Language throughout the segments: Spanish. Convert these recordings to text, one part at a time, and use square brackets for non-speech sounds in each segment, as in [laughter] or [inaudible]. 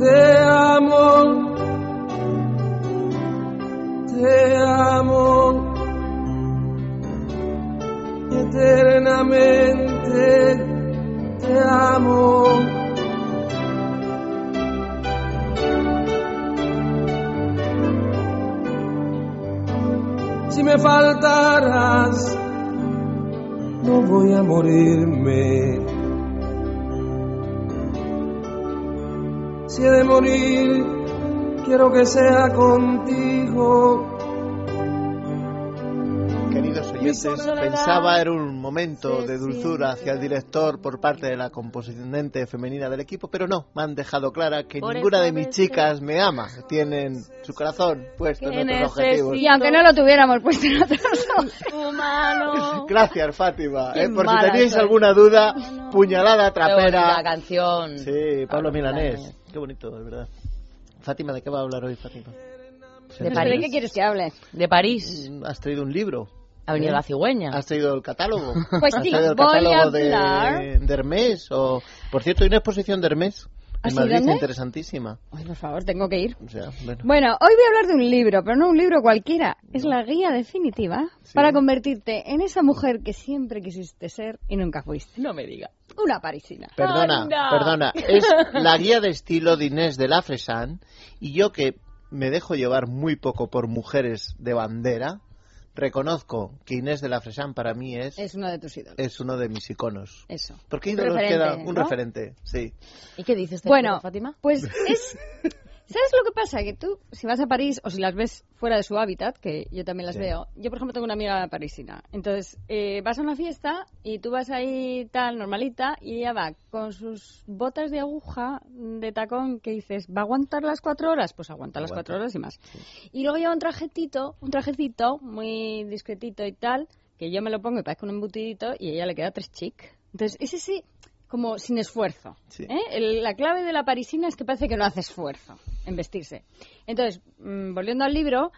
Te amo, te amo eternamente, te amo. si me faltaras, no voy a morirme. De morir, quiero que sea contigo pensaba era un momento de dulzura hacia el director por parte de la componente femenina del equipo, pero no, me han dejado clara que ninguna de mis chicas me ama, tienen su corazón puesto en otros objetivos. Y aunque no lo tuviéramos puesto en otros [laughs] Humano. Gracias, Fátima. Eh, por si tenéis alguna duda, puñalada trapera. La canción. Sí, Pablo Milanés. Qué bonito, de verdad. Fátima, ¿de qué va a hablar hoy, Fátima? ¿De París? qué quieres que hable? De París. ¿Has traído un libro? Ha venido ¿Eh? la cigüeña. ¿Has traído el catálogo? [laughs] Pues sí, el catálogo de, Hermes? O, por cierto, hay una exposición de Hermes en ¿Ah, Madrid interesantísima. Ay, por favor, tengo que ir. bueno. hoy voy a hablar de un libro, pero no un libro cualquiera. Es la guía definitiva para convertirte en esa mujer que siempre quisiste ser y nunca fuiste. No me diga. Una parisina. Perdona, perdona. Es la guía de estilo de Inés de la Fresan y yo que me dejo llevar muy poco por mujeres de bandera, reconozco que Inés de la Fresan para mí es... Es uno de tus ídolos. Es uno de mis iconos. Eso. Porque ídolos queda un referente, sí. ¿Y qué dices, bueno, Fátima? Pues [laughs] es ¿Sabes lo que pasa? Que tú, si vas a París o si las ves fuera de su hábitat, que yo también las veo, yo por ejemplo tengo una amiga parisina, entonces eh, vas a una fiesta y tú vas ahí tal, normalita, y ella va con sus botas de aguja de tacón que dices, ¿va a aguantar las cuatro horas? Pues aguanta las cuatro horas y más. Y luego lleva un trajetito, un trajecito muy discretito y tal, que yo me lo pongo y parezco un embutidito y a ella le queda tres chic. Entonces, ese sí, como sin esfuerzo. ¿eh? la clave de la parisina es que parece que no hace esfuerzo en vestirse. Entonces, mm, volviendo al libro,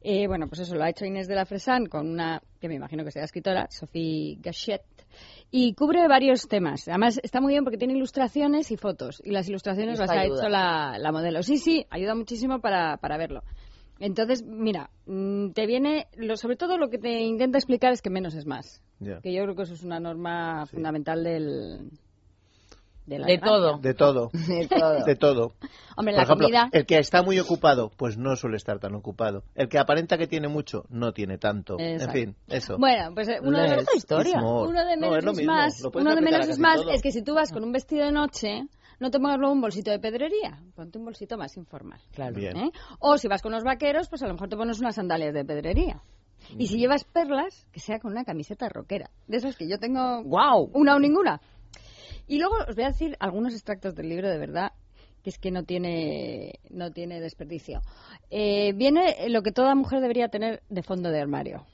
eh, bueno, pues eso lo ha hecho Inés de la Fresan con una, que me imagino que sea escritora, Sophie Gachet, y cubre varios temas. Además, está muy bien porque tiene ilustraciones y fotos, y las ilustraciones las ha hecho la, modelo. Sí, sí, ayuda muchísimo para, para verlo. Entonces, mira, mm, te viene, lo, sobre todo lo que te intenta explicar es que menos es más. Que yo creo que eso es una norma fundamental del, de, todo. [laughs] de todo. De todo. Hombre, Por la ejemplo, comida... el que está muy ocupado, pues no suele estar tan ocupado. El que aparenta que tiene mucho, no tiene tanto. En fin, eso. Bueno, pues eh, uno de historia. Uno de menos es más. Uno de menos es más es que si tú vas con un vestido de noche, no te pongas luego un bolsito de pedrería, ponte un bolsito más informal. Claro. ¿eh? O si vas con los vaqueros, pues a lo mejor te pones unas sandalias de pedrería. Y si llevas perlas, que sea con una camiseta rockera. De esas que yo tengo. ¡Wow! Una o ninguna. Y luego os voy a decir algunos extractos del libro de verdad que es que no tiene no tiene desperdicio. Eh, viene lo que toda mujer debería tener de fondo de armario.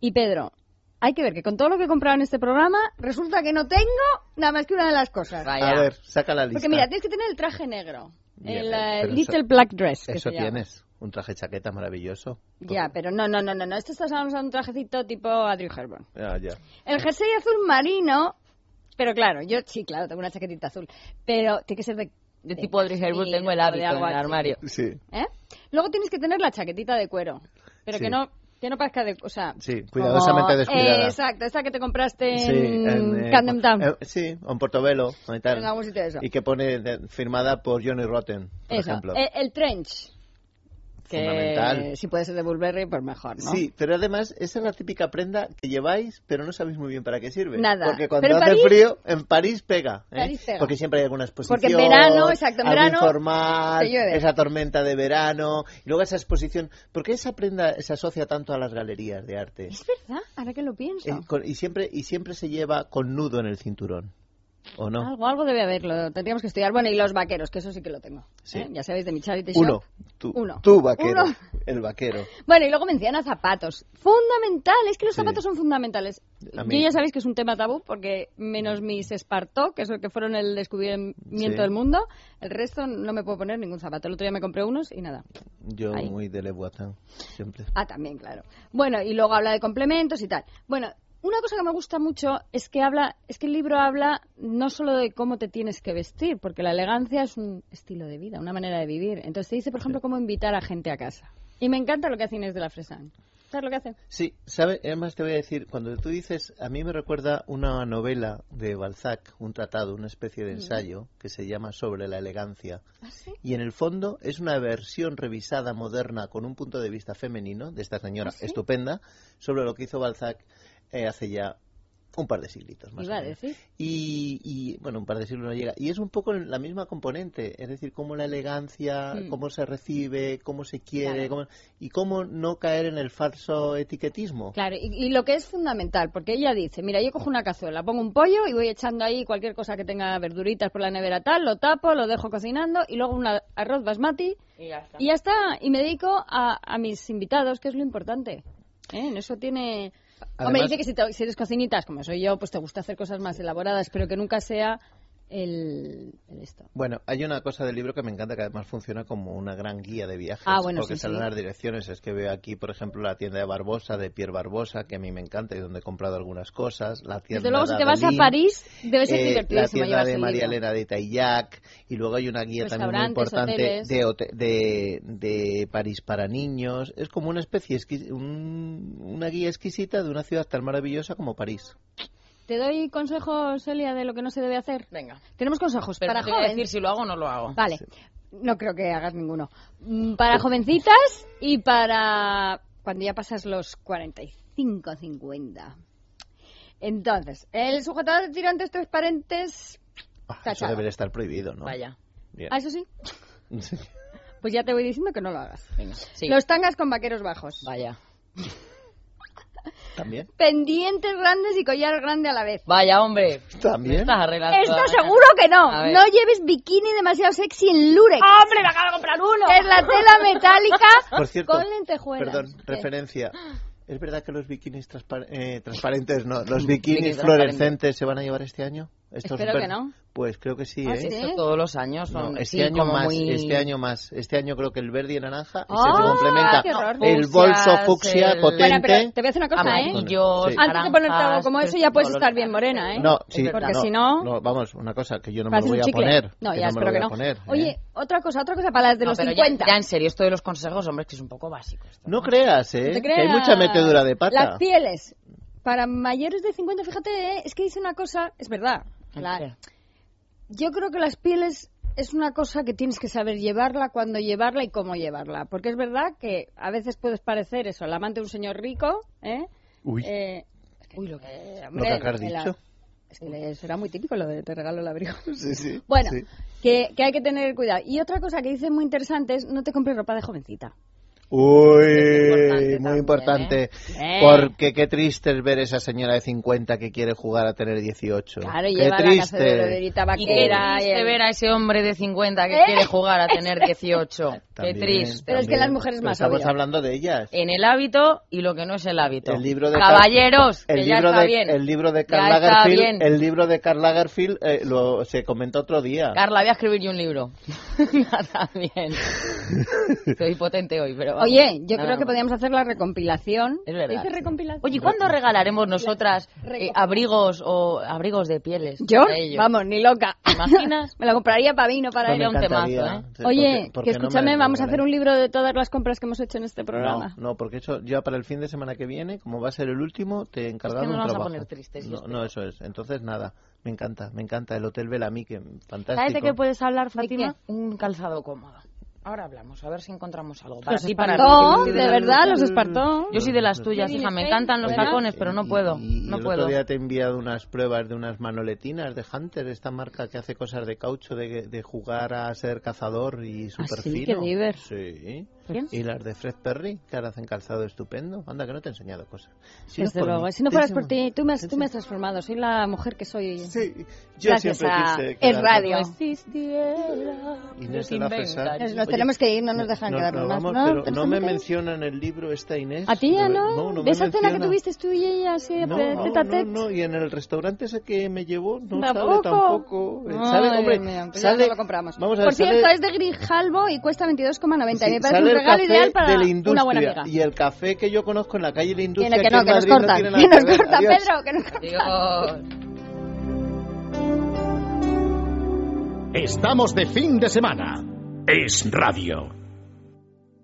Y Pedro, hay que ver que con todo lo que he comprado en este programa, resulta que no tengo nada más que una de las cosas. A ver, saca la lista. Porque mira, tienes que tener el traje negro. el eh, Little Black Dress. eso tienes. Un traje chaqueta maravilloso. Ya, pero no, no, no, no, no. Esto estás hablando de un trajecito tipo Adrian Hepburn. Ya, ya. El jersey azul marino pero claro, yo sí, claro, tengo una chaquetita azul. Pero tiene que ser de de tipo Audrey Hepburn tengo el hábito en el armario. Sí. ¿Eh? Luego tienes que tener la chaquetita de cuero, pero que no que no parezca de, o sea, sí, cuidadosamente descuidada. Eh, exacto, esa que te compraste en, en eh, Camden Town. Eh, sí, o en Portobelo, y tal. En algún sitio de eso. Y que pone firmada por Johnny Rotten, por ejemplo. El, el trench que si puede ser de Burberry, pues mejor, ¿no? Sí, pero además esa es la típica prenda que lleváis, pero no sabéis muy bien para qué sirve. Nada. Porque cuando hace frío, en París pega, ¿eh? Porque siempre hay alguna exposición. Porque en verano, exacto, en verano. Informal, esa tormenta de verano, y luego esa exposición. ¿Por qué esa prenda se asocia tanto a las galerías de arte? Es verdad, ahora que lo pienso. Eh, y, siempre, y siempre se lleva con nudo en el cinturón. ¿O no? Algo, algo debe haberlo, tendríamos que estudiar. Bueno, y los vaqueros, que eso sí que lo tengo. Sí. ¿eh? Ya sabéis de mi charity shop. Uno. Tú, Uno. tú, vaquero. Uno. [laughs] El vaquero. Bueno, y luego menciona zapatos. Fundamental, es que los Sí. zapatos son fundamentales. Yo ya sabéis que es un tema tabú, porque menos mis Espartó, que es el que fueron el descubrimiento Sí. del mundo, el resto no me puedo poner ningún zapato. El otro día me compré unos y nada. Yo Ahí. muy de Le Voisin, siempre. Ah, también, claro. Bueno, y luego habla de complementos y tal. Bueno, una cosa que me gusta mucho es que habla, es que el libro habla no solo de cómo te tienes que vestir, porque la elegancia es un estilo de vida, una manera de vivir. Entonces te dice, por ejemplo, cómo invitar a gente a casa. Y me encanta lo que hace Inés de la Fresan. ¿Sabes lo que hace? Sí, ¿sabes? Además te voy a decir, cuando tú dices, a mí me recuerda una novela de Balzac, un tratado, una especie de ensayo, que se llama Sobre la elegancia. ¿Ah, sí? Y en el fondo es una versión revisada, moderna, con un punto de vista femenino, de esta señora ¿Ah, sí? estupenda, sobre lo que hizo Balzac eh, hace ya un par de siglitos más Iba o a menos. decir. Y, y, bueno, un par de siglos no llega. Y es un poco la misma componente, es decir, cómo la elegancia, Mm. cómo se recibe, cómo se quiere, Claro. cómo- y cómo no caer en el falso etiquetismo. Claro, y, y lo que es fundamental, porque ella dice, mira, yo cojo una cazuela, pongo un pollo y voy echando ahí cualquier cosa que tenga verduritas por la nevera tal, lo tapo, lo dejo cocinando y luego un arroz basmati Y ya está. y ya está. Y me dedico a, a mis invitados, que es lo importante. ¿Eh? En eso tiene... Hombre, Además- dice que si, te- si eres cocinitas, como soy yo, pues te gusta hacer cosas más elaboradas, pero que nunca sea el, el esto. Bueno, hay una cosa del libro que me encanta, que además funciona como una gran guía de viajes. Ah, bueno, porque sí, salen sí. las direcciones. Es que veo aquí, por ejemplo, la tienda de Barbosa, de Pierre Barbosa, que a mí me encanta y donde he comprado algunas cosas. La tienda Desde luego, si de te vas a París, debe ser eh, La tienda de María. Elena de Taillac. Y luego hay una guía también muy importante de, de, de París para niños. Es como una especie, un- una guía exquisita de una ciudad tan maravillosa como París. ¿Te doy consejos, Elia, de lo que no se debe hacer? Venga. Tenemos consejos Pero para no te voy a jóvenes. decir si lo hago o no lo hago. Vale, no creo que hagas ninguno. Mm, Para jovencitas y para cuando ya pasas los 45, 50. Entonces, el sujetador de tirantes transparentes... Ah, eso debería estar prohibido, ¿no? Vaya. Bien. Ah, eso [laughs] sí. Pues ya te voy diciendo que no lo hagas. Venga. Sí. Los tangas con vaqueros bajos. Vaya. ¿También? Pendientes grandes y collar grande a la vez. Vaya, hombre. ¿También? Estás arreglando Esto seguro que no. No lleves bikini demasiado sexy en lurex. ¡Hombre, me acabo de comprar uno! Es la tela metálica [laughs] Por cierto, con lentejuelas. Perdón, ¿Qué? referencia. ¿Es verdad que los bikinis transpar- eh, transparentes, no, los Bikinis fluorescentes se van a llevar este año? Estos Espero que ver- no. Pues creo que sí, ¿Ah, ¿eh? sí? Eso todos los años son No, este sí, año más, muy... este año más. Este año creo que el verde y naranja y ¡Ah, se complementa horror! el bolso fucsia el- potente. Bueno, pero te voy a decir una cosa, ¿eh? Amarillos, Sí. Antes de ponerte algo como eso, ya puedes estar bien morena, ¿eh? No, sí. Porque no, si no- Vamos, una cosa que yo no me lo voy a poner. No, que ya no espero que no. poner, Oye, ¿eh? otra cosa, otra cosa para las de No, los pero 50. Ya, ya en serio, esto de los consejos, hombre, es que es un poco básico. esto, No creas, ¿eh? No te Que hay mucha metedura de pata. Las pieles. Para mayores de 50, fíjate, ¿eh? es que dice una cosa, es verdad. La- ¿Qué? yo creo que las pieles es una cosa que tienes que saber llevarla, cuándo llevarla y cómo llevarla. Porque es verdad que a veces puedes parecer eso, el amante de un señor rico, ¿eh? Uy, Eh, Uy, lo que... eh, lo que acá has la- dicho. Es que le- será muy típico lo de te regalo el abrigo. [laughs] Sí, sí. [laughs] Bueno, sí. que, que hay que tener cuidado. Y otra cosa que dice muy interesante es no te compres ropa de jovencita. Uy, muy también, importante. ¿eh? Porque qué triste es ver esa señora de 50 que quiere jugar a tener 18. Claro, y qué lleva la casa de triste. broderita Y qué vaquera. triste el- ver a ese hombre de 50 que ¿Eh? quiere jugar a tener [laughs] 18. qué También, triste. Pero es que las mujeres Pero más Estamos obvio. hablando de ellas. En el hábito y lo que no es el hábito. El libro de Caballeros, el que ya libro está de, bien. El libro de Ya Karl bien. el libro de Karl Lagerfeld eh, lo, se comentó otro día. Carla, voy a escribir yo un libro. [laughs] Nada bien. [laughs] Soy potente hoy, pero vamos. Oye, yo Nada creo que podríamos hacer la recompilación. Es verdad, ¿Dice recompilación? Oye, ¿cuándo regalaremos nosotras eh, abrigos o abrigos de pieles? Yo, para ellos? vamos, ni loca. ¿Te imaginas? [laughs] Me la compraría para mí, no para él. un temazo. ¿eh? Oye, porque- porque que no me escúchame, vamos a hacer un libro de todas las compras que hemos hecho en este programa. No, no, porque eso ya para el fin de semana que viene, como va a ser el último, te he encargado Es que nos un trabajo. poner tristes, no, no, eso es. Entonces, nada, me encanta, me encanta. El Hotel Bellamy, que fantástico. ¿Sabes de qué puedes hablar. Fátima? Un calzado cómodo. Ahora hablamos, a ver si encontramos algo. Para Los ti, para espartó, ti. de verdad, los espartó. Yo soy de las tuyas, hija. Me encantan los tacones, pero no puedo. y No el puedo. otro día te he enviado unas pruebas de unas manoletinas de Hunter, esta marca que hace cosas de caucho, de, de jugar a ser cazador y súper sí? fino. Qué diver. Sí. ¿Quién? Y las de Fred Perry, que ahora hacen calzado estupendo. Anda, que no te he enseñado cosas. Si no Desde por luego. mí, Si no fueras por ti, tú me, has, tú me has transformado. Soy la mujer que soy. Sí, Yo Gracias siempre a quise quedar- Radio. No existiera. Inés se de la. Nos Oye, tenemos que ir, no nos dejan no- quedarnos no más. vamos, ¿no? pero no ¿Pensamos me que- menciona en el libro esta Inés. A ti ya no. no, no de me esa cena que tuviste tú y ella así No, de no, no, tete. no, y en el restaurante ese que me llevó no ¿Tampoco? sale tampoco. Eh, Ay, sale, hombre, pues ya sale, no lo compramos. Vamos a Por ver, sale- cierto, es de Grijalbo y cuesta 22,90. y sí, me parece regalo café ideal para de la una industria buena amiga. y el café que yo conozco en la calle de la industria Tiene que aquí no, en que nos Madrid corta. tiene que nos corta, Adiós. Pedro, que nos corta. Estamos de fin de semana. Es radio.